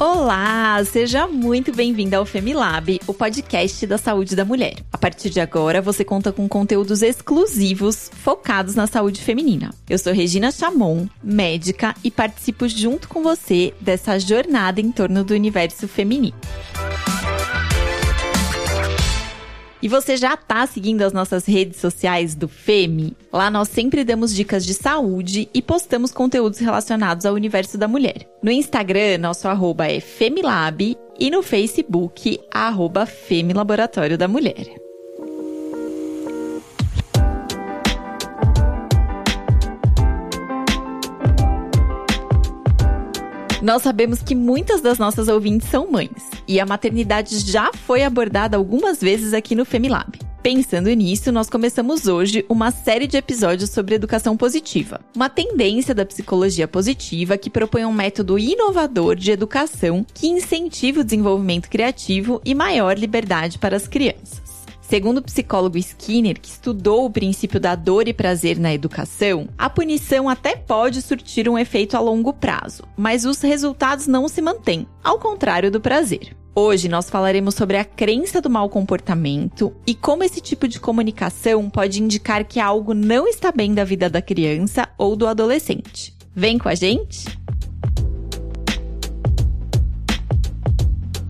Olá, seja muito bem-vinda ao Femilab, o podcast da saúde da mulher. A partir de agora, você conta com conteúdos exclusivos focados na saúde feminina. Eu sou Regina Chamon, médica, e participo junto com você dessa jornada em torno do universo feminino. E você já está seguindo as nossas redes sociais do FEMI? Lá nós sempre damos dicas de saúde e postamos conteúdos relacionados ao universo da mulher. No Instagram, nosso arroba é Femilab e no Facebook, arroba Femilaboratório da Mulher. Nós sabemos que muitas das nossas ouvintes são mães, e a maternidade já foi abordada algumas vezes aqui no Femilab. Pensando nisso, nós começamos hoje uma série de episódios sobre educação positiva, uma tendência da psicologia positiva que propõe um método inovador de educação que incentiva o desenvolvimento criativo e maior liberdade para as crianças. Segundo o psicólogo Skinner, que estudou o princípio da dor e prazer na educação, a punição até pode surtir um efeito a longo prazo, mas os resultados não se mantêm, ao contrário do prazer. Hoje nós falaremos sobre a crença do mau comportamento e como esse tipo de comunicação pode indicar que algo não está bem da vida da criança ou do adolescente. Vem com a gente?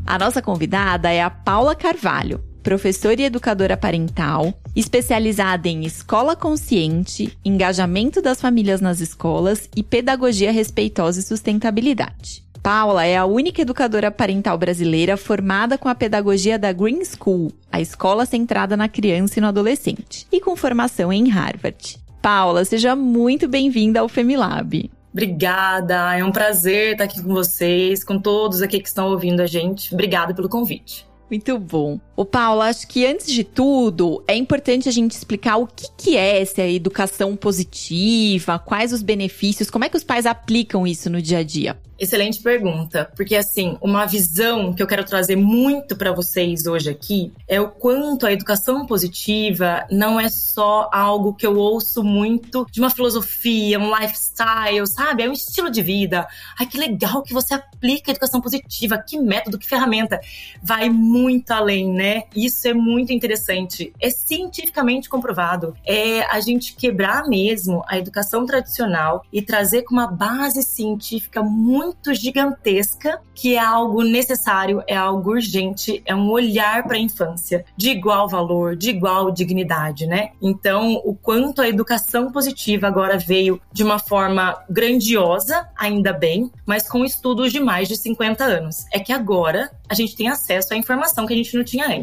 A nossa convidada é a Paula Carvalho professora e educadora parental, especializada em escola consciente, engajamento das famílias nas escolas e pedagogia respeitosa e sustentabilidade. Paula é a única educadora parental brasileira formada com a pedagogia da Green School, a escola centrada na criança e no adolescente, e com formação em Harvard. Paula, seja muito bem-vinda ao Femilab. Obrigada, é um prazer estar aqui com vocês, com todos aqui que estão ouvindo a gente. Obrigada pelo convite. Muito bom. O Paulo, acho que antes de tudo, é importante a gente explicar o que, que é essa educação positiva, quais os benefícios, como é que os pais aplicam isso no dia a dia. Excelente pergunta, porque assim, uma visão que eu quero trazer muito para vocês hoje aqui é o quanto a educação positiva não é só algo que eu ouço muito de uma filosofia, um lifestyle, sabe? É um estilo de vida. Ai, que legal que você aplica a educação positiva, que método, que ferramenta. Vai muito além, né? Isso é muito interessante. É cientificamente comprovado. É a gente quebrar mesmo a educação tradicional e trazer com uma base científica muito muito gigantesca, que é algo necessário, é algo urgente, é um olhar para a infância de igual valor, de igual dignidade, né? Então, o quanto a educação positiva agora veio de uma forma grandiosa, ainda bem, mas com estudos de mais de 50 anos. É que agora a gente tem acesso à informação que a gente não tinha antes.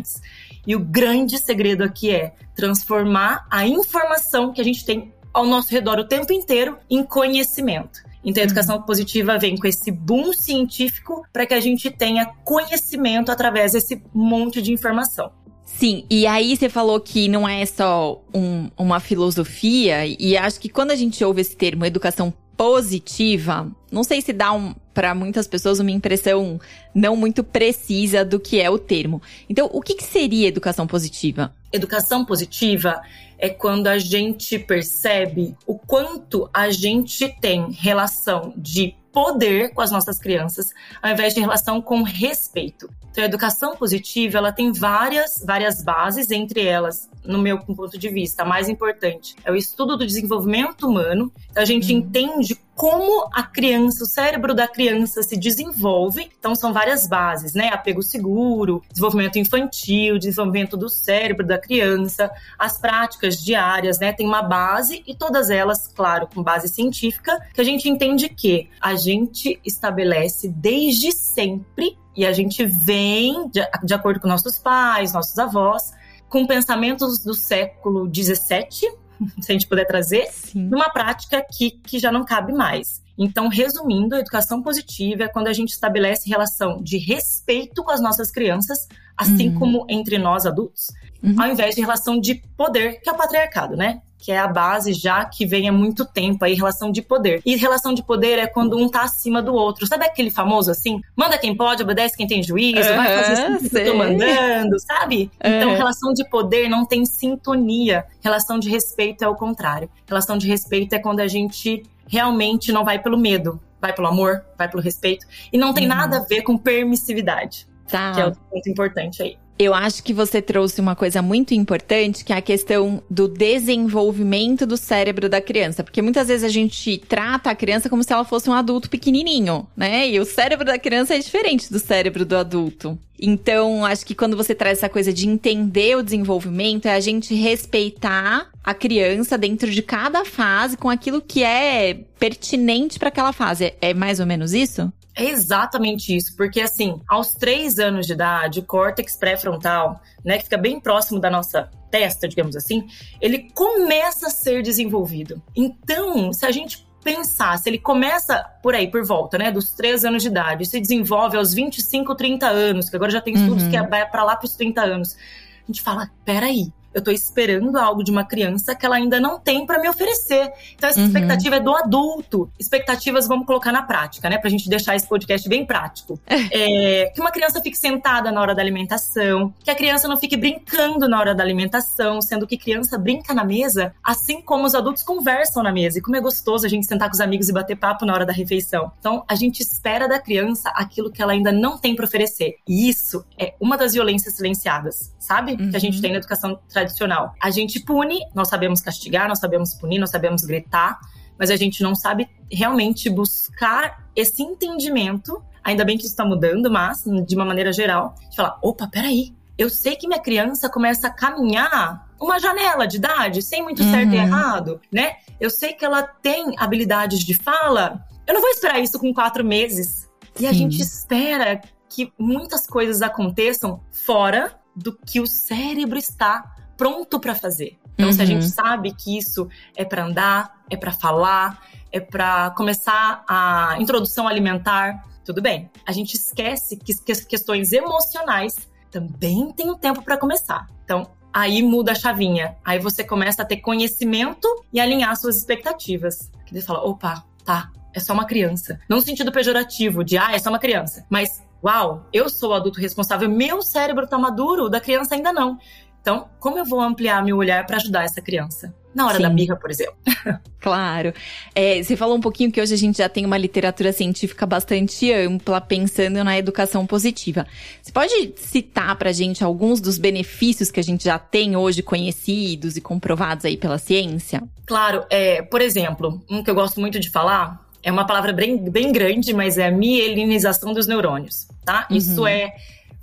E o grande segredo aqui é transformar a informação que a gente tem ao nosso redor o tempo inteiro em conhecimento. Então, a educação positiva vem com esse boom científico para que a gente tenha conhecimento através desse monte de informação. Sim, e aí você falou que não é só um, uma filosofia, e acho que quando a gente ouve esse termo educação positiva, não sei se dá um, para muitas pessoas uma impressão não muito precisa do que é o termo. Então, o que, que seria educação positiva? Educação positiva é quando a gente percebe o quanto a gente tem relação de poder com as nossas crianças, ao invés de relação com respeito. Então, a educação positiva, ela tem várias, várias bases, entre elas, no meu ponto de vista, a mais importante é o estudo do desenvolvimento humano. Então, a gente uhum. entende como a criança, o cérebro da criança se desenvolve. Então, são várias bases, né? Apego seguro, desenvolvimento infantil, desenvolvimento do cérebro da criança, as práticas diárias, né? Tem uma base e todas elas, claro, com base científica, que a gente entende que a gente estabelece desde sempre e a gente vem, de, de acordo com nossos pais, nossos avós, com pensamentos do século XVII, se a gente puder trazer, Sim. numa prática que, que já não cabe mais. Então, resumindo, a educação positiva é quando a gente estabelece relação de respeito com as nossas crianças, assim uhum. como entre nós adultos, uhum. ao invés de relação de poder, que é o patriarcado, né? que é a base já que vem há muito tempo aí, relação de poder. E relação de poder é quando um tá acima do outro. Sabe aquele famoso assim? Manda quem pode, obedece quem tem juízo, uhum, vai fazer assim que eu tô mandando, sabe? Então, relação de poder não tem sintonia. Relação de respeito é o contrário. Relação de respeito é quando a gente realmente não vai pelo medo, vai pelo amor, vai pelo respeito. E não tem uhum. nada a ver com permissividade. Tá. Que é o ponto importante aí. Eu acho que você trouxe uma coisa muito importante, que é a questão do desenvolvimento do cérebro da criança. Porque muitas vezes a gente trata a criança como se ela fosse um adulto pequenininho, né? E o cérebro da criança é diferente do cérebro do adulto. Então, acho que quando você traz essa coisa de entender o desenvolvimento, é a gente respeitar a criança dentro de cada fase com aquilo que é pertinente para aquela fase. É mais ou menos isso? É exatamente isso, porque assim, aos três anos de idade, o córtex pré-frontal, né, que fica bem próximo da nossa testa, digamos assim, ele começa a ser desenvolvido. Então, se a gente pensar, se ele começa por aí, por volta, né, dos três anos de idade, se desenvolve aos 25, 30 anos, que agora já tem estudos uhum. que vai para lá para os 30 anos, a gente fala, peraí, eu tô esperando algo de uma criança que ela ainda não tem para me oferecer. Então, essa uhum. expectativa é do adulto. Expectativas vamos colocar na prática, né? Pra gente deixar esse podcast bem prático. é, que uma criança fique sentada na hora da alimentação, que a criança não fique brincando na hora da alimentação, sendo que criança brinca na mesa, assim como os adultos conversam na mesa. E como é gostoso a gente sentar com os amigos e bater papo na hora da refeição. Então, a gente espera da criança aquilo que ela ainda não tem para oferecer. E isso é uma das violências silenciadas, sabe? Uhum. Que a gente uhum. tem na educação tradicional tradicional. A gente pune, nós sabemos castigar, nós sabemos punir, nós sabemos gritar, mas a gente não sabe realmente buscar esse entendimento. Ainda bem que isso está mudando, mas de uma maneira geral, de falar: opa, peraí, eu sei que minha criança começa a caminhar uma janela de idade, sem muito uhum. certo e errado, né? Eu sei que ela tem habilidades de fala. Eu não vou esperar isso com quatro meses. E Sim. a gente espera que muitas coisas aconteçam fora do que o cérebro está pronto para fazer. Então, uhum. se a gente uhum. sabe que isso é para andar, é para falar, é para começar a introdução alimentar, tudo bem. A gente esquece que, que questões emocionais também tem um tempo para começar. Então, aí muda a chavinha. Aí você começa a ter conhecimento e alinhar suas expectativas. Que você fala, opa, tá, é só uma criança. Não no sentido pejorativo de, ah, é só uma criança. Mas, uau, eu sou o adulto responsável, meu cérebro tá maduro, o da criança ainda não. Então, como eu vou ampliar meu olhar para ajudar essa criança? Na hora Sim. da birra, por exemplo. claro. É, você falou um pouquinho que hoje a gente já tem uma literatura científica bastante ampla pensando na educação positiva. Você pode citar pra gente alguns dos benefícios que a gente já tem hoje conhecidos e comprovados aí pela ciência? Claro. É, por exemplo, um que eu gosto muito de falar é uma palavra bem, bem grande, mas é a mielinização dos neurônios, tá? Uhum. Isso é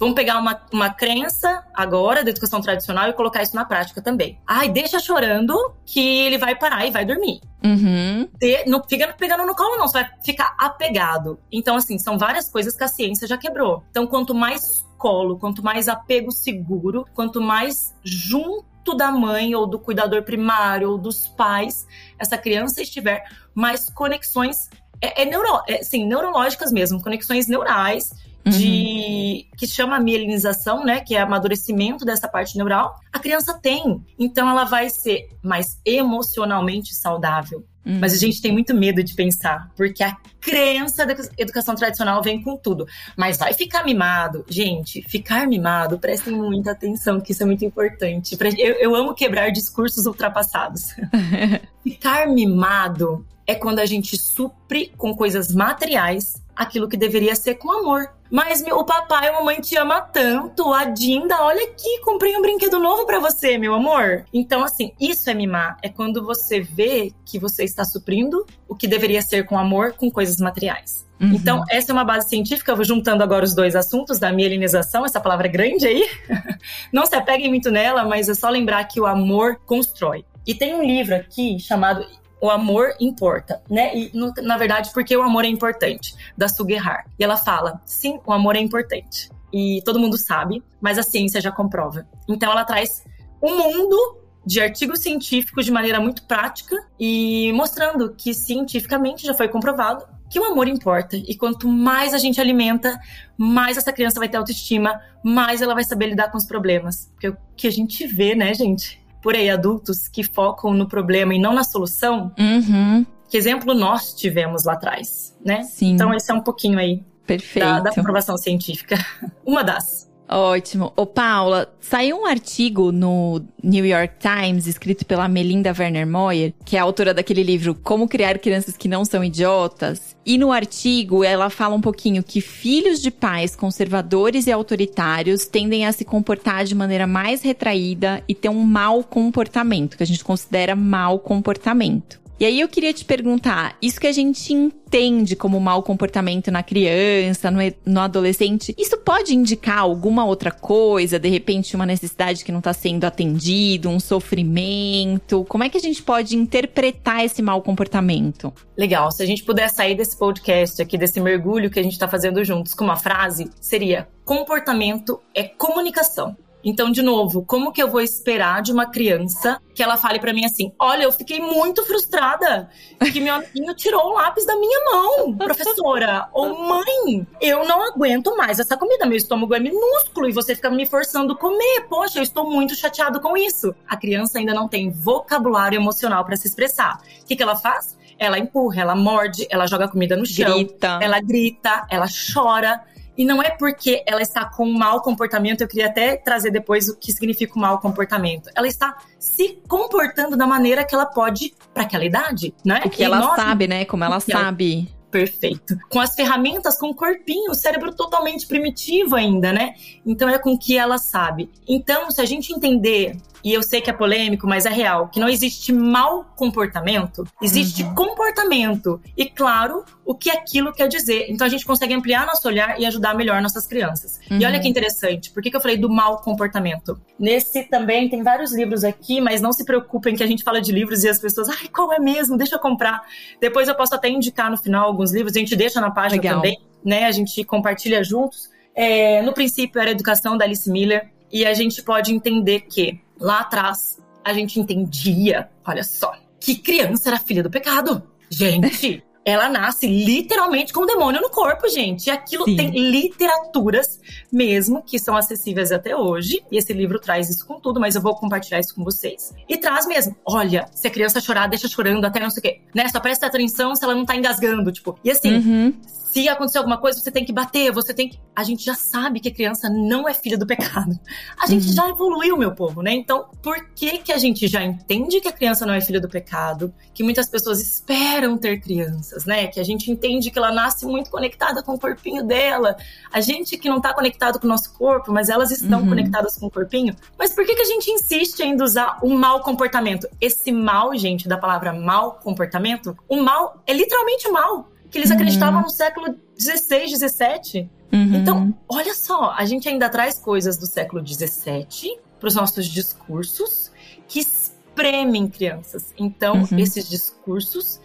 Vamos pegar uma, uma crença agora da educação tradicional e colocar isso na prática também. Ai, deixa chorando que ele vai parar e vai dormir. Uhum. De, não fica pegando no colo, não. Você vai ficar apegado. Então, assim, são várias coisas que a ciência já quebrou. Então, quanto mais colo, quanto mais apego seguro, quanto mais junto da mãe ou do cuidador primário ou dos pais essa criança estiver, mais conexões é, é, neuro, é sim, neurológicas mesmo, conexões neurais de uhum. que chama mielinização, né, que é amadurecimento dessa parte neural, a criança tem. Então ela vai ser mais emocionalmente saudável. Uhum. Mas a gente tem muito medo de pensar, porque a crença da educação tradicional vem com tudo. Mas vai ficar mimado. Gente, ficar mimado, prestem muita atenção, que isso é muito importante. Eu, eu amo quebrar discursos ultrapassados. ficar mimado é quando a gente supre com coisas materiais aquilo que deveria ser com amor. Mas meu, o papai e a mamãe te ama tanto, a Dinda, olha aqui, comprei um brinquedo novo para você, meu amor. Então, assim, isso é mimar. É quando você vê que você está suprindo o que deveria ser com amor com coisas materiais. Uhum. Então, essa é uma base científica. Eu vou juntando agora os dois assuntos da mielinização, essa palavra grande aí. Não se apeguem muito nela, mas é só lembrar que o amor constrói. E tem um livro aqui chamado o amor importa, né? E no, na verdade, porque o amor é importante, da Suguerhar. E ela fala: sim, o amor é importante. E todo mundo sabe, mas a ciência já comprova. Então ela traz um mundo de artigos científicos de maneira muito prática e mostrando que cientificamente já foi comprovado que o amor importa. E quanto mais a gente alimenta, mais essa criança vai ter autoestima, mais ela vai saber lidar com os problemas. Porque o que a gente vê, né, gente? Por aí adultos que focam no problema e não na solução, uhum. que exemplo nós tivemos lá atrás, né? Sim. Então esse é um pouquinho aí Perfeito. Da, da comprovação científica. Uma das. Ótimo. Ô, Paula, saiu um artigo no New York Times, escrito pela Melinda Werner Moyer, que é autora daquele livro Como Criar Crianças que Não São Idiotas. E no artigo, ela fala um pouquinho que filhos de pais conservadores e autoritários tendem a se comportar de maneira mais retraída e ter um mau comportamento, que a gente considera mau comportamento. E aí eu queria te perguntar, isso que a gente entende como mau comportamento na criança, no, no adolescente, isso pode indicar alguma outra coisa? De repente, uma necessidade que não está sendo atendido, um sofrimento? Como é que a gente pode interpretar esse mau comportamento? Legal, se a gente puder sair desse podcast aqui, desse mergulho que a gente está fazendo juntos com uma frase, seria: comportamento é comunicação. Então, de novo, como que eu vou esperar de uma criança que ela fale para mim assim: "Olha, eu fiquei muito frustrada que meu amiguinho tirou o lápis da minha mão, professora". Ou mãe, eu não aguento mais essa comida, meu estômago é minúsculo e você fica me forçando a comer. Poxa, eu estou muito chateado com isso. A criança ainda não tem vocabulário emocional para se expressar. O que que ela faz? Ela empurra, ela morde, ela joga comida no chão, grita. ela grita, ela chora. E não é porque ela está com um mau comportamento, eu queria até trazer depois o que significa o mau comportamento. Ela está se comportando da maneira que ela pode para aquela idade, né? O que e ela nós... sabe, né? Como ela sabe. Perfeito. Com as ferramentas, com o corpinho, o cérebro totalmente primitivo ainda, né? Então é com que ela sabe. Então, se a gente entender e eu sei que é polêmico, mas é real, que não existe mau comportamento, existe uhum. comportamento. E claro, o que aquilo quer dizer. Então a gente consegue ampliar nosso olhar e ajudar melhor nossas crianças. Uhum. E olha que interessante, por que, que eu falei do mau comportamento? Nesse também tem vários livros aqui, mas não se preocupem que a gente fala de livros e as pessoas, ai, qual é mesmo? Deixa eu comprar. Depois eu posso até indicar no final alguns livros, a gente deixa na página Legal. também, né? A gente compartilha juntos. É, no princípio era a educação da Alice Miller, e a gente pode entender que lá atrás a gente entendia, olha só, que criança era filha do pecado. Gente, ela nasce literalmente com o demônio no corpo, gente. E aquilo Sim. tem literaturas mesmo que são acessíveis até hoje. E esse livro traz isso com tudo, mas eu vou compartilhar isso com vocês. E traz mesmo. Olha, se a criança chorar, deixa chorando até não sei o quê. Né? Só presta atenção se ela não tá engasgando, tipo. E assim, uhum se acontecer alguma coisa, você tem que bater, você tem que. A gente já sabe que a criança não é filha do pecado. A gente uhum. já evoluiu, meu povo, né? Então, por que que a gente já entende que a criança não é filha do pecado? Que muitas pessoas esperam ter crianças, né? Que a gente entende que ela nasce muito conectada com o corpinho dela. A gente que não tá conectado com o nosso corpo, mas elas estão uhum. conectadas com o corpinho. Mas por que que a gente insiste em usar o mau comportamento? Esse mal, gente, da palavra mau comportamento, o mal é literalmente mal que eles uhum. acreditavam no século XVI, XVII. Uhum. Então, olha só, a gente ainda traz coisas do século XVII para os nossos discursos que espremem crianças. Então, uhum. esses discursos,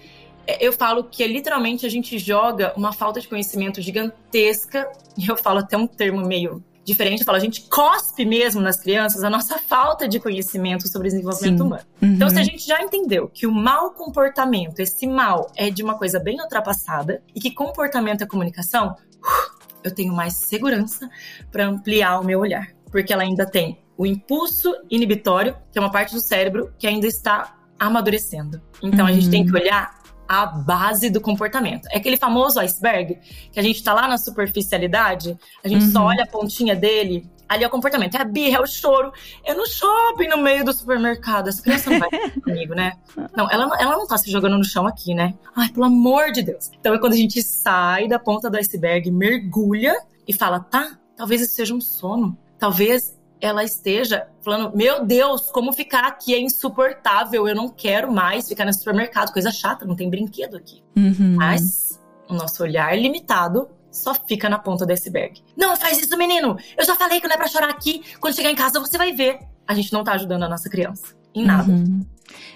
é, eu falo que é, literalmente a gente joga uma falta de conhecimento gigantesca, e eu falo até um termo meio diferente, eu falo, a gente cospe mesmo nas crianças a nossa falta de conhecimento sobre desenvolvimento Sim. humano. Uhum. Então, se a gente já entendeu que o mau comportamento, esse mal, é de uma coisa bem ultrapassada e que comportamento é comunicação, eu tenho mais segurança para ampliar o meu olhar, porque ela ainda tem o impulso inibitório, que é uma parte do cérebro que ainda está amadurecendo. Então, uhum. a gente tem que uhum. olhar a base do comportamento. É aquele famoso iceberg que a gente tá lá na superficialidade, a gente uhum. só olha a pontinha dele. Ali é o comportamento, é a birra, é o choro. É no shopping, no meio do supermercado. Essa criança não vai comigo, né? Não, ela, ela não tá se jogando no chão aqui, né? Ai, pelo amor de Deus. Então é quando a gente sai da ponta do iceberg, mergulha e fala, tá, talvez isso seja um sono. Talvez ela esteja falando: Meu Deus, como ficar aqui é insuportável, eu não quero mais ficar no supermercado, coisa chata, não tem brinquedo aqui. Uhum. Mas o nosso olhar limitado só fica na ponta do iceberg. Não faz isso, menino! Eu já falei que não é pra chorar aqui. Quando chegar em casa, você vai ver. A gente não tá ajudando a nossa criança. Em nada. Uhum.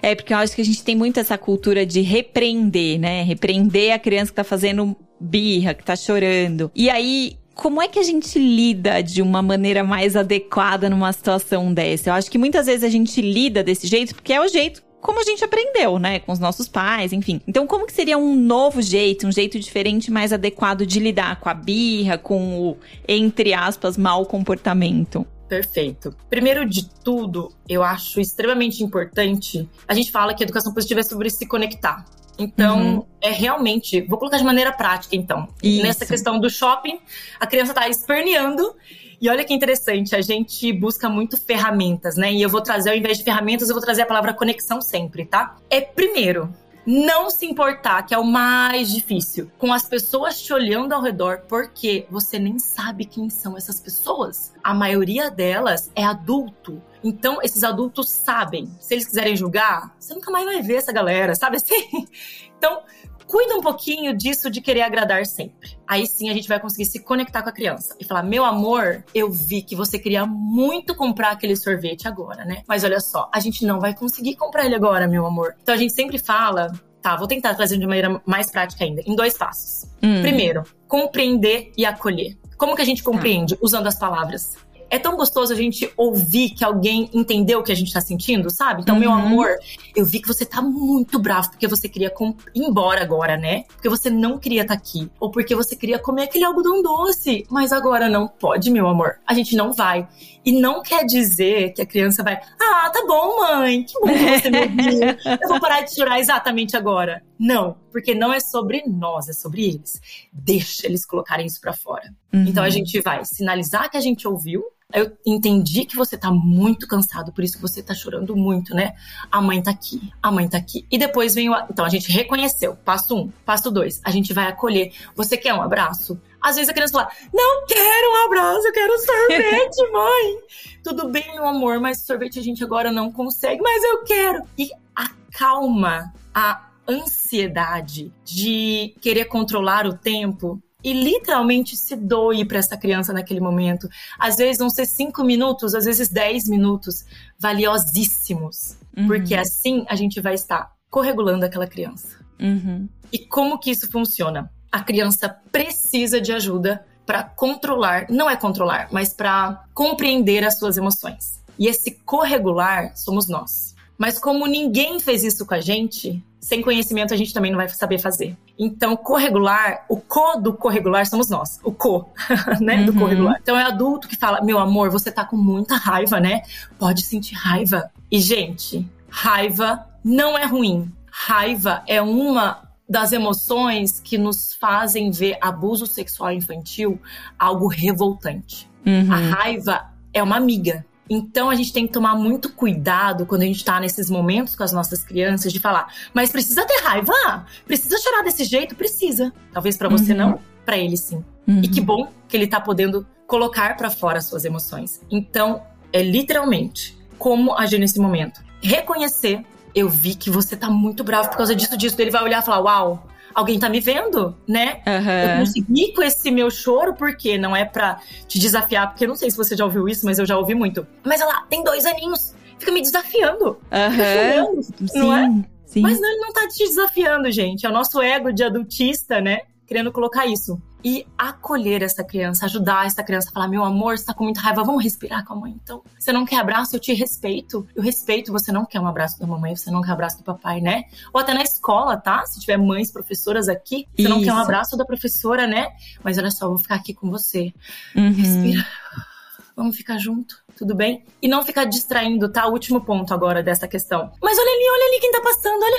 É, porque eu acho que a gente tem muito essa cultura de repreender, né? Repreender a criança que tá fazendo birra, que tá chorando. E aí, como é que a gente lida de uma maneira mais adequada numa situação dessa? Eu acho que muitas vezes a gente lida desse jeito porque é o jeito como a gente aprendeu, né, com os nossos pais, enfim. Então, como que seria um novo jeito, um jeito diferente, mais adequado de lidar com a birra, com o entre aspas mau comportamento? Perfeito. Primeiro de tudo, eu acho extremamente importante. A gente fala que a educação positiva é sobre se conectar. Então, uhum. é realmente. Vou colocar de maneira prática, então. Isso. Nessa questão do shopping, a criança tá esperneando. E olha que interessante, a gente busca muito ferramentas, né? E eu vou trazer, ao invés de ferramentas, eu vou trazer a palavra conexão sempre, tá? É primeiro, não se importar, que é o mais difícil, com as pessoas te olhando ao redor, porque você nem sabe quem são essas pessoas. A maioria delas é adulto. Então, esses adultos sabem. Se eles quiserem julgar, você nunca mais vai ver essa galera, sabe assim? Então, cuida um pouquinho disso de querer agradar sempre. Aí sim a gente vai conseguir se conectar com a criança e falar: meu amor, eu vi que você queria muito comprar aquele sorvete agora, né? Mas olha só, a gente não vai conseguir comprar ele agora, meu amor. Então a gente sempre fala. Tá, vou tentar trazer de maneira mais prática ainda, em dois passos. Hum. Primeiro, compreender e acolher. Como que a gente compreende? Tá. Usando as palavras é tão gostoso a gente ouvir que alguém entendeu o que a gente tá sentindo, sabe? Então, uhum. meu amor, eu vi que você tá muito bravo porque você queria ir embora agora, né? Porque você não queria estar tá aqui. Ou porque você queria comer aquele algodão doce. Mas agora não pode, meu amor. A gente não vai. E não quer dizer que a criança vai, ah, tá bom, mãe, que bom que você me ouviu. Eu vou parar de chorar exatamente agora. Não, porque não é sobre nós, é sobre eles. Deixa eles colocarem isso para fora. Uhum. Então a gente vai sinalizar que a gente ouviu, eu entendi que você tá muito cansado, por isso que você tá chorando muito, né? A mãe tá aqui, a mãe tá aqui. E depois vem o. Então a gente reconheceu. Passo um. Passo dois. A gente vai acolher. Você quer um abraço? Às vezes a criança fala: Não quero um abraço, eu quero sorvete, mãe. Tudo bem, meu amor, mas sorvete a gente agora não consegue, mas eu quero. E acalma a ansiedade de querer controlar o tempo e literalmente se doe para essa criança naquele momento. Às vezes vão ser cinco minutos, às vezes dez minutos, valiosíssimos, uhum. porque assim a gente vai estar corregulando aquela criança. Uhum. E como que isso funciona? A criança precisa de ajuda para controlar, não é controlar, mas para compreender as suas emoções. E esse corregular somos nós. Mas como ninguém fez isso com a gente, sem conhecimento a gente também não vai saber fazer. Então, corregular, o co do corregular somos nós, o co, né, uhum. do corregular. Então é adulto que fala: "Meu amor, você tá com muita raiva, né? Pode sentir raiva". E gente, raiva não é ruim. Raiva é uma das emoções que nos fazem ver abuso sexual infantil algo revoltante. Uhum. A raiva é uma amiga. Então a gente tem que tomar muito cuidado quando a gente tá nesses momentos com as nossas crianças de falar, mas precisa ter raiva? Precisa chorar desse jeito? Precisa. Talvez para você uhum. não, para ele sim. Uhum. E que bom que ele tá podendo colocar para fora as suas emoções. Então, é literalmente como agir nesse momento. Reconhecer, eu vi que você tá muito bravo por causa disso, disso. Ele vai olhar e falar: Uau, alguém tá me vendo, né? Uhum. Eu consegui com esse meu choro, porque não é pra te desafiar, porque eu não sei se você já ouviu isso, mas eu já ouvi muito. Mas ela tem dois aninhos, fica me desafiando. Uhum. Fica não é? Sim. Mas não, ele não tá te desafiando, gente. É o nosso ego de adultista, né? Querendo colocar isso e acolher essa criança, ajudar essa criança a falar: meu amor, você tá com muita raiva, vamos respirar com a mãe. Então, você não quer abraço, eu te respeito. Eu respeito, você não quer um abraço da mamãe, você não quer um abraço do papai, né? Ou até na escola, tá? Se tiver mães, professoras aqui, você Isso. não quer um abraço da professora, né? Mas olha só, eu vou ficar aqui com você. Uhum. Respira. Vamos ficar junto tudo bem? E não ficar distraindo, tá? O último ponto agora dessa questão. Mas olha ali, olha ali quem tá passando, olha,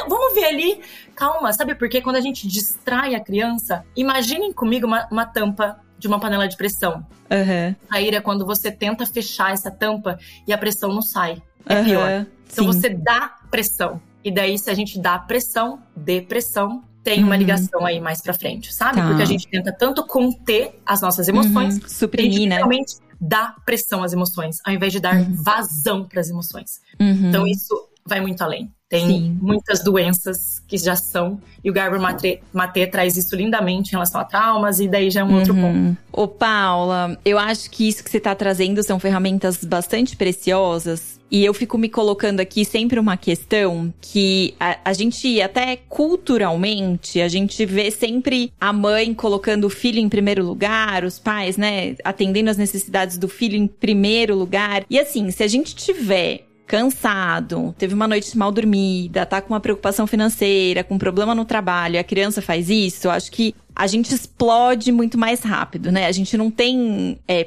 ali. Calma, sabe por quê? Quando a gente distrai a criança, imaginem comigo uma, uma tampa de uma panela de pressão. Uhum. Sair é quando você tenta fechar essa tampa e a pressão não sai. É uhum. pior. Então Sim. você dá pressão. E daí, se a gente dá pressão, depressão, tem uma uhum. ligação aí mais pra frente, sabe? Tá. Porque a gente tenta tanto conter as nossas emoções, uhum. suprimir, né? realmente dá pressão às emoções, ao invés de dar uhum. vazão para as emoções. Uhum. Então isso vai muito além. Tem Sim. muitas doenças que já são, e o Garber Maté traz isso lindamente em relação a traumas, e daí já é um uhum. outro ponto. Ô, Paula, eu acho que isso que você está trazendo são ferramentas bastante preciosas. E eu fico me colocando aqui sempre uma questão que a, a, gente, até culturalmente, a gente vê sempre a mãe colocando o filho em primeiro lugar, os pais, né, atendendo as necessidades do filho em primeiro lugar. E assim, se a gente tiver cansado, teve uma noite mal dormida, tá com uma preocupação financeira, com um problema no trabalho, a criança faz isso, acho que a gente explode muito mais rápido, né? A gente não tem é,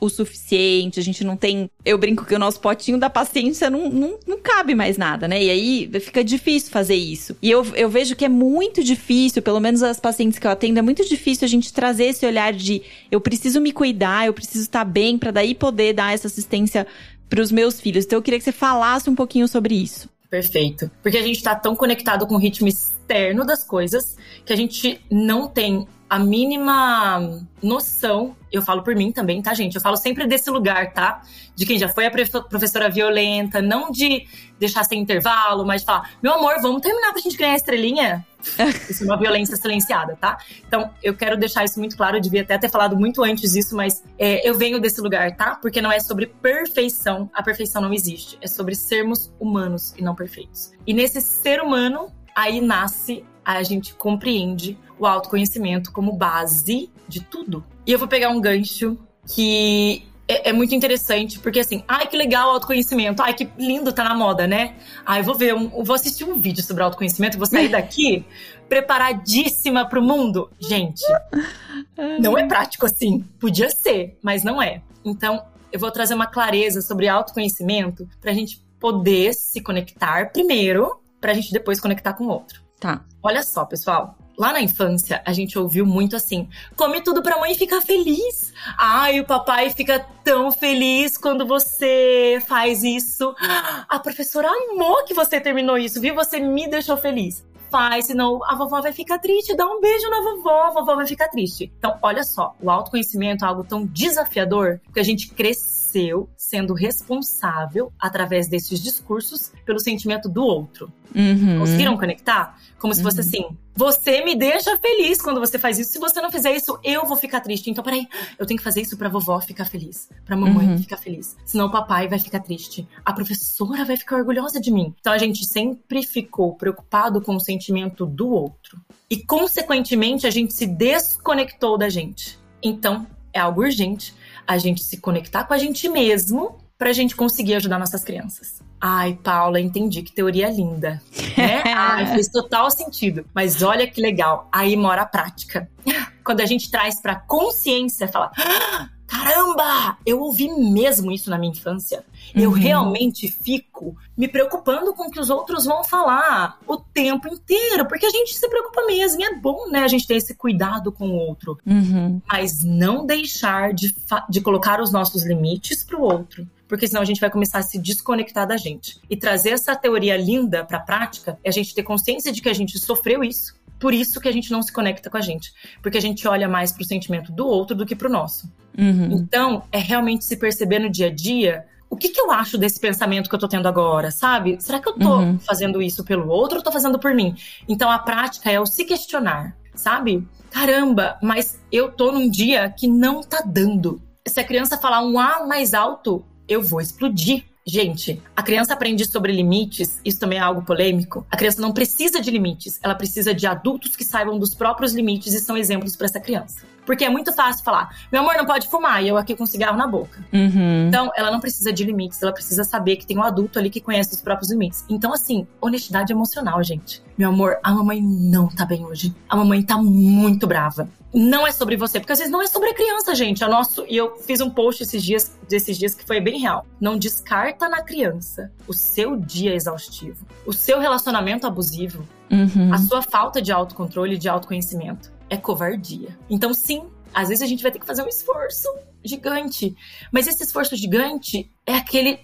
o suficiente, a gente não tem. Eu brinco que o nosso potinho da paciência não, não, não cabe mais nada, né? E aí fica difícil fazer isso. E eu, eu vejo que é muito difícil, pelo menos as pacientes que eu atendo, é muito difícil a gente trazer esse olhar de eu preciso me cuidar, eu preciso estar bem, para daí poder dar essa assistência para os meus filhos. Então eu queria que você falasse um pouquinho sobre isso. Perfeito. Porque a gente está tão conectado com o ritmo externo das coisas que a gente não tem a mínima noção, eu falo por mim também, tá, gente? Eu falo sempre desse lugar, tá? De quem já foi a professora violenta, não de deixar sem intervalo, mas de falar, meu amor, vamos terminar pra gente ganhar a estrelinha? isso é uma violência silenciada, tá? Então, eu quero deixar isso muito claro, eu devia até ter falado muito antes disso, mas é, eu venho desse lugar, tá? Porque não é sobre perfeição, a perfeição não existe. É sobre sermos humanos e não perfeitos. E nesse ser humano, aí nasce, a gente compreende o autoconhecimento como base de tudo. E eu vou pegar um gancho que é, é, muito interessante, porque assim, ai que legal autoconhecimento, ai que lindo, tá na moda, né? Ai, vou ver, um, vou assistir um vídeo sobre autoconhecimento, vou sair daqui preparadíssima pro mundo. Gente, não é prático assim. Podia ser, mas não é. Então, eu vou trazer uma clareza sobre autoconhecimento pra gente poder se conectar primeiro, pra gente depois conectar com o outro. Tá. Olha só, pessoal. Lá na infância, a gente ouviu muito assim: come tudo pra mãe ficar feliz. Ai, o papai fica tão feliz quando você faz isso. A professora amou que você terminou isso, viu? Você me deixou feliz faz, senão a vovó vai ficar triste. Dá um beijo na vovó, a vovó vai ficar triste. Então, olha só, o autoconhecimento é algo tão desafiador que a gente sendo responsável através desses discursos pelo sentimento do outro. Uhum. Conseguiram conectar? Como uhum. se fosse uhum. assim: você me deixa feliz quando você faz isso. Se você não fizer isso, eu vou ficar triste. Então, peraí, eu tenho que fazer isso pra vovó ficar feliz, pra mamãe uhum. ficar feliz. Senão o papai vai ficar triste. A professora vai ficar orgulhosa de mim. Então, a gente sempre ficou preocupado com o sentimento do outro. E, consequentemente, a gente se desconectou da gente. Então, é algo urgente a gente se conectar com a gente mesmo pra gente conseguir ajudar nossas crianças. Ai, Paula, entendi que teoria linda. Né? Ai, fez total sentido. Mas olha que legal, aí mora a prática. Quando a gente traz pra consciência, fala. Ah, caramba, eu ouvi mesmo isso na minha infância. Eu uhum. realmente fico me preocupando com o que os outros vão falar o tempo inteiro, porque a gente se preocupa mesmo. E é bom, né, a gente ter esse cuidado com o outro. Uhum. Mas não deixar de, de colocar os nossos limites pro outro porque senão a gente vai começar a se desconectar da gente. E trazer essa teoria linda para a prática é a gente ter consciência de que a gente sofreu isso. Por isso que a gente não se conecta com a gente, porque a gente olha mais para o sentimento do outro do que para o nosso. Uhum. Então, é realmente se perceber no dia a dia o que, que eu acho desse pensamento que eu tô tendo agora, sabe? Será que eu tô uhum. fazendo isso pelo outro ou tô fazendo por mim? Então a prática é o se questionar, sabe? Caramba, mas eu tô num dia que não tá dando. Se a criança falar um A mais alto, eu vou explodir. Gente, a criança aprende sobre limites, isso também é algo polêmico. A criança não precisa de limites, ela precisa de adultos que saibam dos próprios limites e são exemplos para essa criança. Porque é muito fácil falar, meu amor não pode fumar, e eu aqui com cigarro na boca. Uhum. Então, ela não precisa de limites, ela precisa saber que tem um adulto ali que conhece os próprios limites. Então, assim, honestidade emocional, gente. Meu amor, a mamãe não tá bem hoje. A mamãe tá muito brava. Não é sobre você, porque às vezes não é sobre a criança, gente. É nosso. E eu fiz um post esses dias, desses dias que foi bem real. Não descarta na criança o seu dia exaustivo, o seu relacionamento abusivo, uhum. a sua falta de autocontrole e de autoconhecimento é covardia. Então, sim, às vezes a gente vai ter que fazer um esforço gigante. Mas esse esforço gigante é aquele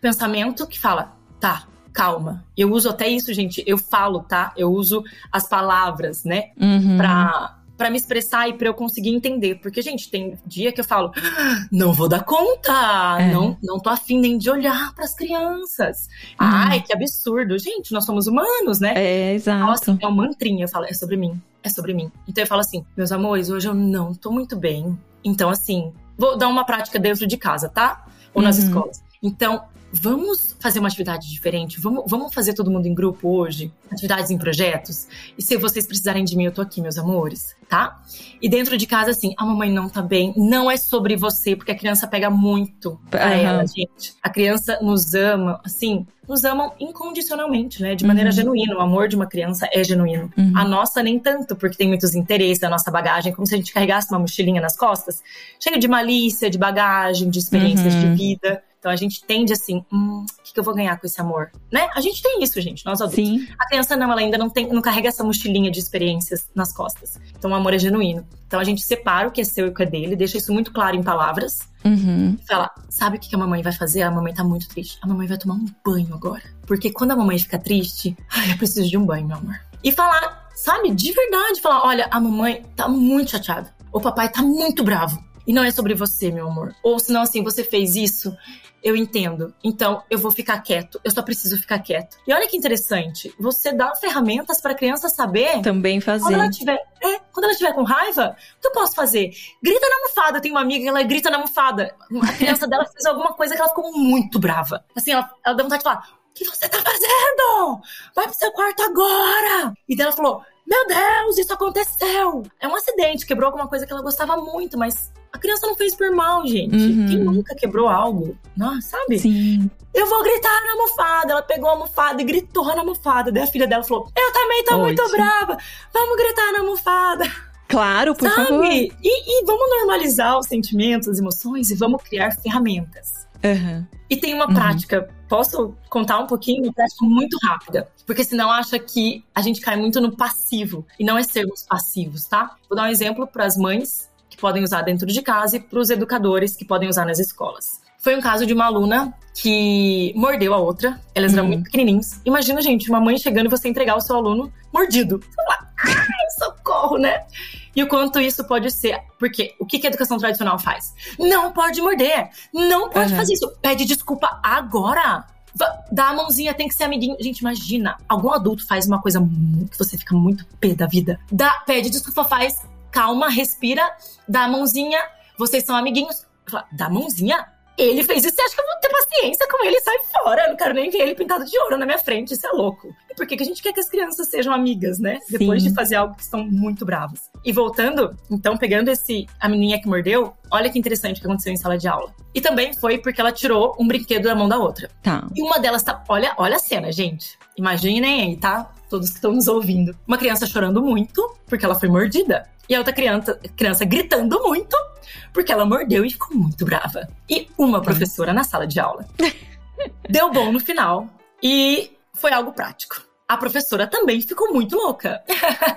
pensamento que fala: tá, calma. Eu uso até isso, gente. Eu falo, tá? Eu uso as palavras, né? Uhum. Pra para me expressar e para eu conseguir entender. Porque, gente, tem dia que eu falo, ah, não vou dar conta, é. não, não tô afim nem de olhar para as crianças. Uhum. Ai, que absurdo. Gente, nós somos humanos, né? É, exato. Então, assim, é um mantrinha, eu falo, é sobre mim, é sobre mim. Então eu falo assim, meus amores, hoje eu não tô muito bem. Então, assim, vou dar uma prática dentro de casa, tá? Ou nas uhum. escolas. Então, vamos fazer uma atividade diferente? Vamos, vamos fazer todo mundo em grupo hoje? Atividades em projetos? E se vocês precisarem de mim, eu tô aqui, meus amores, tá? E dentro de casa, assim, a mamãe não tá bem, não é sobre você, porque a criança pega muito pra uhum. ela, gente. A criança nos ama, assim, nos amam incondicionalmente, né? De maneira uhum. genuína. O amor de uma criança é genuíno. Uhum. A nossa nem tanto, porque tem muitos interesses, a nossa bagagem, como se a gente carregasse uma mochilinha nas costas, cheia de malícia, de bagagem, de experiências uhum. de vida. Então a gente tende assim, hum, o que, que, eu vou ganhar com esse amor? Né? A gente tem isso, gente, nós adultos. Sim. A criança não, ela ainda não tem, não carrega essa mochilinha de experiências nas costas. Então o amor é genuíno. Então a gente separa o que é seu e o que é dele, deixa isso muito claro em palavras. Uhum. Fala, sabe o que a mamãe vai fazer? A mamãe tá muito triste. A mamãe vai tomar um banho agora. Porque quando a mamãe fica triste, ai, eu preciso de um banho, meu amor. E falar, sabe, de verdade, falar, olha, a mamãe tá muito chateada. O papai tá muito bravo. E não é sobre você, meu amor. Ou senão, assim, você fez isso eu entendo. Então, eu vou ficar quieto. Eu só preciso ficar quieto. E olha que interessante. Você dá ferramentas para a criança saber. Também fazer. Quando ela tiver, é, quando ela tiver com raiva, o que eu posso fazer? Grita na almofada. Eu tenho uma amiga que ela grita na almofada. A criança dela fez alguma coisa que ela ficou muito brava. Assim, ela, ela deu vontade de falar: O que você tá fazendo? Vai pro seu quarto agora! E daí ela falou: Meu Deus, isso aconteceu! É um acidente, quebrou alguma coisa que ela gostava muito, mas criança não fez por mal, gente. Uhum. Quem nunca quebrou algo? Nossa, sabe? Sim. Eu vou gritar na almofada. Ela pegou a almofada e gritou na almofada. Daí a filha dela falou: Eu também tô muito brava. Vamos gritar na almofada. Claro, por sabe? favor. E, e vamos normalizar os sentimentos, as emoções e vamos criar ferramentas. Uhum. E tem uma uhum. prática, posso contar um pouquinho? Uma prática muito rápida, porque senão acha que a gente cai muito no passivo e não é sermos passivos, tá? Vou dar um exemplo para as mães que podem usar dentro de casa e para os educadores que podem usar nas escolas. Foi um caso de uma aluna que mordeu a outra. Elas eram uhum. muito pequenininhos. Imagina, gente, uma mãe chegando e você entregar o seu aluno mordido. Você fala, ai, socorro, né? E o quanto isso pode ser. Porque o que a educação tradicional faz? Não pode morder. Não pode uhum. fazer isso. Pede desculpa agora. Dá a mãozinha, tem que ser amiguinho. Gente, imagina, algum adulto faz uma coisa que você fica muito pé da vida. Dá, pede desculpa, faz calma, respira, dá a mãozinha, vocês são amiguinhos. Dá a mãozinha? Ele fez isso, você acha que eu vou ter paciência com ele? Sai fora, eu não quero nem ver ele pintado de ouro na minha frente, isso é louco. E por que, que a gente quer que as crianças sejam amigas, né? Sim. Depois de fazer algo que estão muito bravas. E voltando, então, pegando esse, a menininha que mordeu, olha que interessante o que aconteceu em sala de aula. E também foi porque ela tirou um brinquedo da mão da outra. Tá. E uma delas tá, olha, olha a cena, gente. Imaginem aí, tá? Todos que estão nos ouvindo. Uma criança chorando muito porque ela foi mordida. E a outra criança, criança gritando muito, porque ela mordeu e ficou muito brava. E uma professora na sala de aula deu bom no final e foi algo prático. A professora também ficou muito louca.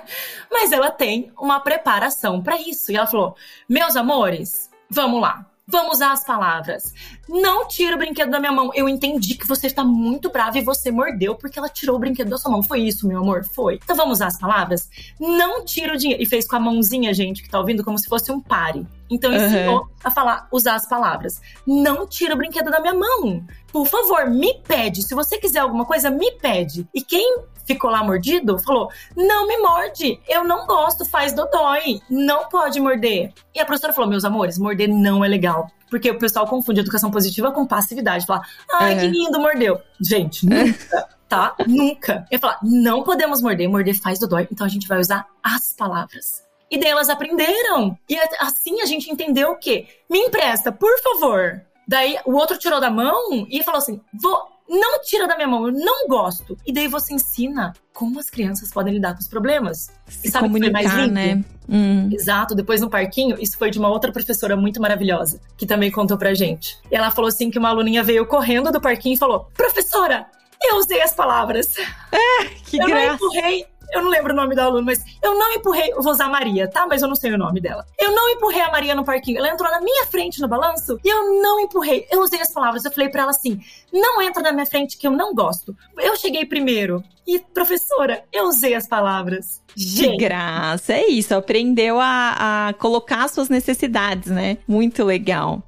Mas ela tem uma preparação para isso. E ela falou: Meus amores, vamos lá. Vamos usar as palavras. Não tira o brinquedo da minha mão. Eu entendi que você está muito brava e você mordeu porque ela tirou o brinquedo da sua mão. Foi isso, meu amor? Foi. Então vamos usar as palavras? Não tira o dinheiro. E fez com a mãozinha, gente, que tá ouvindo, como se fosse um pare. Então ensinou uhum. a falar, usar as palavras. Não tira o brinquedo da minha mão. Por favor, me pede. Se você quiser alguma coisa, me pede. E quem ficou lá mordido, falou: Não me morde, eu não gosto, faz dodói, não pode morder. E a professora falou: Meus amores, morder não é legal. Porque o pessoal confunde educação positiva com passividade. Fala, ai, uhum. que lindo, mordeu. Gente, nunca, tá? nunca. Eu falo, não podemos morder, morder faz dodói. Então a gente vai usar as palavras. E daí elas aprenderam. E assim a gente entendeu o quê? Me empresta, por favor. Daí o outro tirou da mão e falou assim: vou não tira da minha mão, eu não gosto. E daí você ensina como as crianças podem lidar com os problemas. Se e sabe comunicar, mais lindo? né? Hum. Exato, depois no parquinho, isso foi de uma outra professora muito maravilhosa, que também contou pra gente. E ela falou assim que uma aluninha veio correndo do parquinho e falou: "Professora, eu usei as palavras. É, que eu graça. não empurrei eu não lembro o nome da aluna, mas eu não empurrei, eu vou usar a Maria, tá? Mas eu não sei o nome dela. Eu não empurrei a Maria no parquinho. Ela entrou na minha frente no balanço e eu não empurrei. Eu usei as palavras, eu falei para ela assim: não entra na minha frente que eu não gosto. Eu cheguei primeiro. E, professora, eu usei as palavras. De graça, é isso. Aprendeu a, a colocar suas necessidades, né? Muito legal.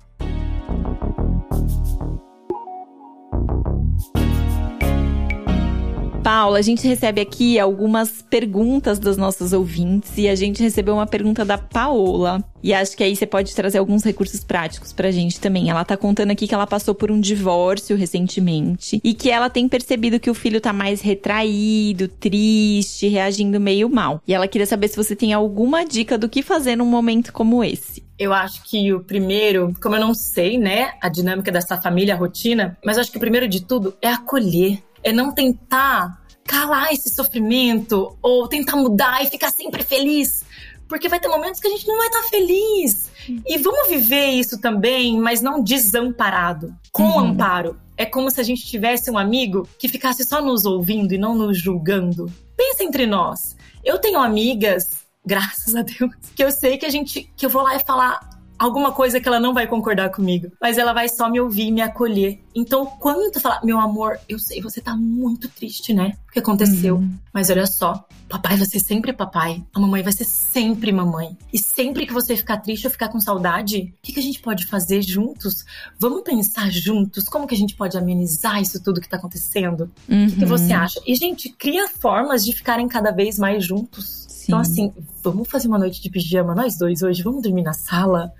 Paula, a gente recebe aqui algumas perguntas dos nossos ouvintes e a gente recebeu uma pergunta da Paola. E acho que aí você pode trazer alguns recursos práticos pra gente também. Ela tá contando aqui que ela passou por um divórcio recentemente e que ela tem percebido que o filho tá mais retraído, triste, reagindo meio mal. E ela queria saber se você tem alguma dica do que fazer num momento como esse. Eu acho que o primeiro, como eu não sei, né, a dinâmica dessa família, a rotina, mas acho que o primeiro de tudo é acolher é não tentar calar esse sofrimento ou tentar mudar e ficar sempre feliz. Porque vai ter momentos que a gente não vai estar tá feliz. E vamos viver isso também, mas não desamparado, com uhum. amparo. É como se a gente tivesse um amigo que ficasse só nos ouvindo e não nos julgando. Pensa entre nós. Eu tenho amigas, graças a Deus, que eu sei que a gente que eu vou lá e falar alguma coisa que ela não vai concordar comigo, mas ela vai só me ouvir e me acolher. Então, quando tu falar, meu amor, eu sei, você tá muito triste, né? O que aconteceu? Uhum. Mas olha só, papai vai ser sempre papai, a mamãe vai ser sempre mamãe. E sempre que você ficar triste ou ficar com saudade, o que, que a gente pode fazer juntos? Vamos pensar juntos como que a gente pode amenizar isso tudo que tá acontecendo? Uhum. O que, que você uhum. acha? E, gente, cria formas de ficarem cada vez mais juntos. Então, assim, vamos fazer uma noite de pijama, nós dois hoje, vamos dormir na sala?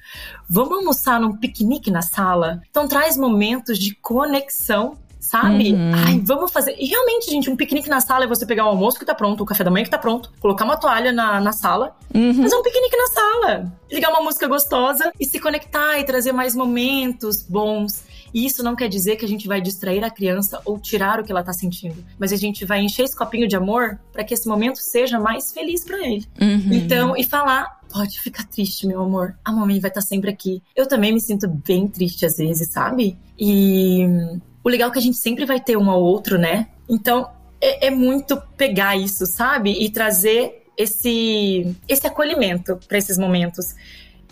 Vamos almoçar num piquenique na sala? Então, traz momentos de conexão sabe? Uhum. Ai, vamos fazer. E realmente, gente, um piquenique na sala é você pegar o almoço que tá pronto, o café da manhã que tá pronto, colocar uma toalha na, na sala, uhum. fazer um piquenique na sala, ligar uma música gostosa e se conectar e trazer mais momentos bons. E isso não quer dizer que a gente vai distrair a criança ou tirar o que ela tá sentindo, mas a gente vai encher esse copinho de amor para que esse momento seja mais feliz para ele. Uhum. Então, e falar pode ficar triste, meu amor. A mamãe vai estar tá sempre aqui. Eu também me sinto bem triste às vezes, sabe? E o legal é que a gente sempre vai ter um ao outro, né? Então, é, é muito pegar isso, sabe? E trazer esse, esse acolhimento para esses momentos.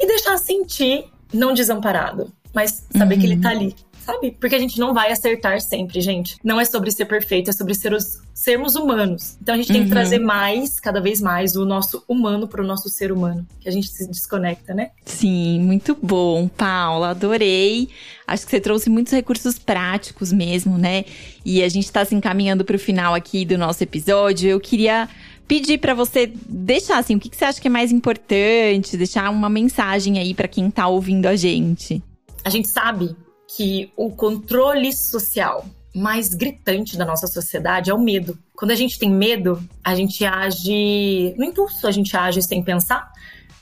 E deixar sentir não desamparado, mas saber uhum. que ele tá ali, sabe? Porque a gente não vai acertar sempre, gente. Não é sobre ser perfeito, é sobre ser os, sermos humanos. Então a gente tem uhum. que trazer mais, cada vez mais, o nosso humano para o nosso ser humano, que a gente se desconecta, né? Sim, muito bom, Paula, adorei. Acho que você trouxe muitos recursos práticos mesmo, né? E a gente está se encaminhando para o final aqui do nosso episódio. Eu queria pedir para você deixar assim, o que, que, você acha que é mais importante, deixar uma mensagem aí para quem tá ouvindo a gente. A gente sabe que o controle social mais gritante da nossa sociedade é o medo. Quando a gente tem medo, a gente age no impulso, a gente age sem pensar.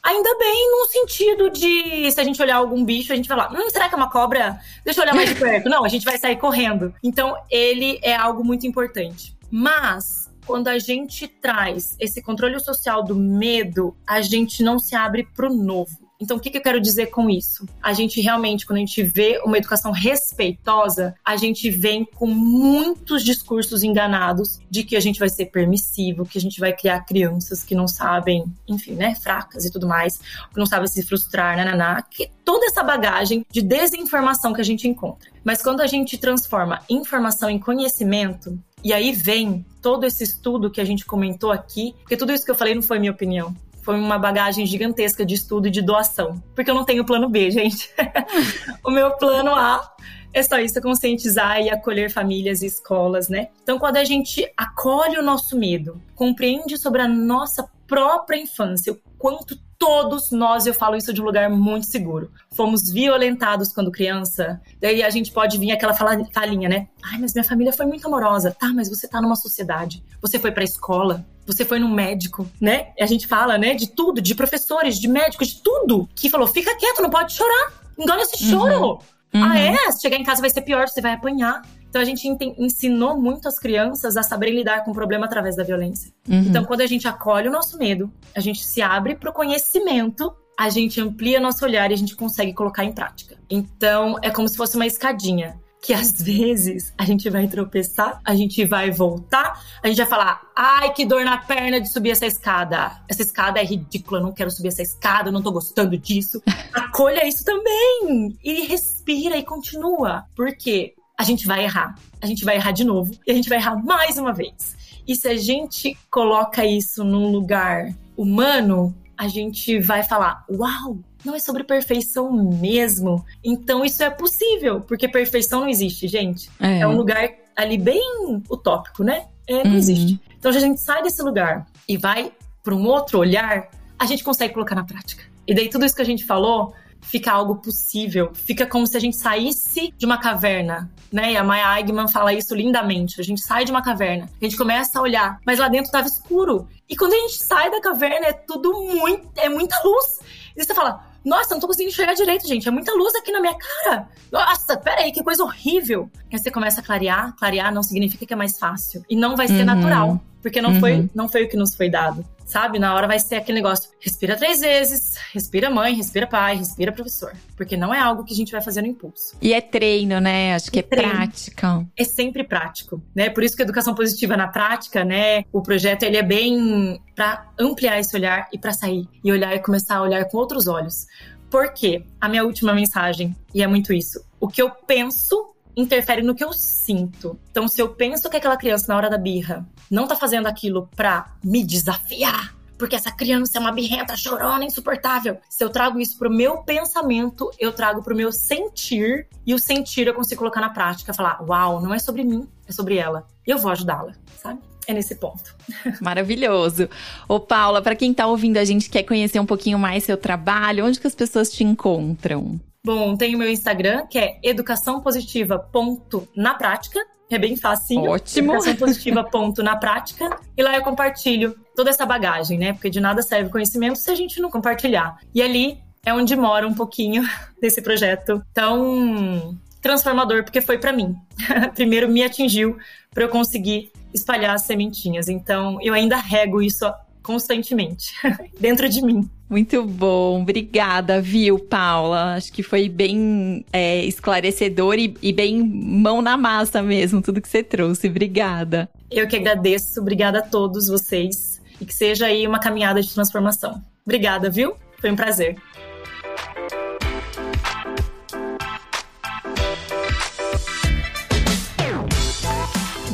Ainda bem no sentido de se a gente olhar algum bicho, a gente vai lá, hum, será que é uma cobra? Deixa eu olhar mais de perto. Não, a gente vai sair correndo. Então, ele é algo muito importante. Mas quando a gente traz esse controle social do medo, a gente não se abre para o novo. Então, o que, que eu quero dizer com isso? A gente realmente, quando a gente vê uma educação respeitosa, a gente vem com muitos discursos enganados de que a gente vai ser permissivo, que a gente vai criar crianças que não sabem, enfim, né, fracas e tudo mais, que não sabem se frustrar, nananá, que toda essa bagagem de desinformação que a gente encontra. Mas quando a gente transforma informação em conhecimento, e aí vem todo esse estudo que a gente comentou aqui, porque tudo isso que eu falei não foi minha opinião foi uma bagagem gigantesca de estudo e de doação. Porque eu não tenho plano B, gente. o meu plano A é só isso, conscientizar e acolher famílias e escolas, né? Então, quando a gente acolhe o nosso medo, compreende sobre a nossa própria infância, o quanto todos nós, eu falo isso de um lugar muito seguro, fomos violentados quando criança, daí a gente pode vir aquela falinha, né? Ai, mas minha família foi muito amorosa. Tá, mas você tá numa sociedade, você foi pra escola, você foi num médico, né? A gente fala, né, de tudo, de professores, de médicos, de tudo, que falou: fica quieto, não pode chorar, engole esse choro. Uhum. Uhum. Ah, é? Se chegar em casa vai ser pior, você vai apanhar. Então a gente ensinou muito as crianças a saberem lidar com o problema através da violência. Uhum. Então quando a gente acolhe o nosso medo, a gente se abre para o conhecimento, a gente amplia nosso olhar e a gente consegue colocar em prática. Então é como se fosse uma escadinha que às vezes a gente vai tropeçar, a gente vai voltar, a gente vai falar: ai, que dor na perna de subir essa escada. Essa escada é ridícula, eu não quero subir essa escada, eu não tô gostando disso. Acolha isso também e respira e continua. Por quê? a gente vai errar. A gente vai errar de novo e a gente vai errar mais uma vez. E se a gente coloca isso num lugar humano, a gente vai falar: Uau, não é sobre perfeição mesmo. Então isso é possível, porque perfeição não existe, gente. É, é um lugar ali bem utópico, né? É, não uhum. existe. Então, se a gente sai desse lugar e vai para um outro olhar, a gente consegue colocar na prática. E daí tudo isso que a gente falou fica algo possível. Fica como se a gente saísse de uma caverna, né? E a Maya Eigman fala isso lindamente. A gente sai de uma caverna, a gente começa a olhar, mas lá dentro estava escuro. E quando a gente sai da caverna, é tudo muito, é muita luz. E você fala, nossa, não tô conseguindo enxergar direito, gente. É muita luz aqui na minha cara. Nossa, peraí, que coisa horrível. Aí você começa a clarear. Clarear não significa que é mais fácil. E não vai ser uhum. natural. Porque não, uhum. foi, não foi o que nos foi dado sabe? Na hora vai ser aquele negócio: respira três vezes, respira mãe, respira pai, respira professor. Porque não é algo que a gente vai fazer no impulso. E é treino, né? Acho que é, é prática. É sempre prático, né? Por isso que a educação positiva na prática, né? O projeto ele é bem para ampliar esse olhar e para sair e olhar e começar a olhar com outros olhos. Porque a minha última mensagem, e é muito isso, o que eu penso interfere no que eu sinto. Então, se eu penso que aquela criança na hora da birra não tá fazendo aquilo pra me desafiar, porque essa criança é uma birrenta, chorona, insuportável. Se eu trago isso pro meu pensamento, eu trago pro meu sentir, e o sentir eu consigo colocar na prática, falar: "Uau, não é sobre mim, é sobre ela". E eu vou ajudá-la, sabe? É nesse ponto. Maravilhoso. Ô Paula, para quem tá ouvindo a gente quer conhecer um pouquinho mais seu trabalho, onde que as pessoas te encontram? Bom, tem o meu Instagram, que é educaçãopositiva.na prática. É bem fácil. Ótimo. Educação positiva ponto na prática. E lá eu compartilho toda essa bagagem, né? Porque de nada serve conhecimento se a gente não compartilhar. E ali é onde mora um pouquinho desse projeto tão transformador, porque foi para mim. Primeiro me atingiu para eu conseguir espalhar as sementinhas. Então eu ainda rego isso constantemente dentro de mim. Muito bom, obrigada, viu, Paula? Acho que foi bem é, esclarecedor e, e, bem mão na massa mesmo, tudo que você trouxe. Obrigada. Eu que agradeço, obrigada a todos vocês e que seja aí uma caminhada de transformação. Obrigada, viu? Foi um prazer.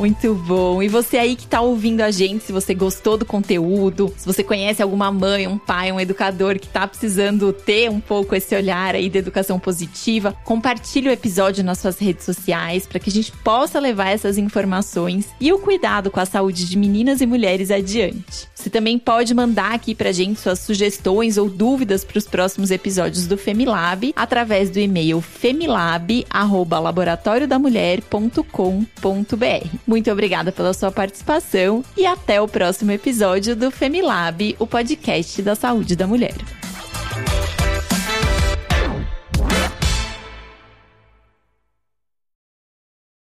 Muito bom. E você aí que tá ouvindo a gente, se você gostou do conteúdo, se você conhece alguma mãe, um pai, um educador que tá precisando ter um pouco esse olhar aí de educação positiva, compartilhe o episódio nas suas redes sociais para que a gente possa levar essas informações e o cuidado com a saúde de meninas e mulheres adiante. Você também pode mandar aqui pra gente suas sugestões ou dúvidas para os próximos episódios do Femilab através do e-mail femilab@laboratoriodamulher.com.br. Muito obrigada pela sua participação e até o próximo episódio do Femilab, o podcast da saúde da mulher.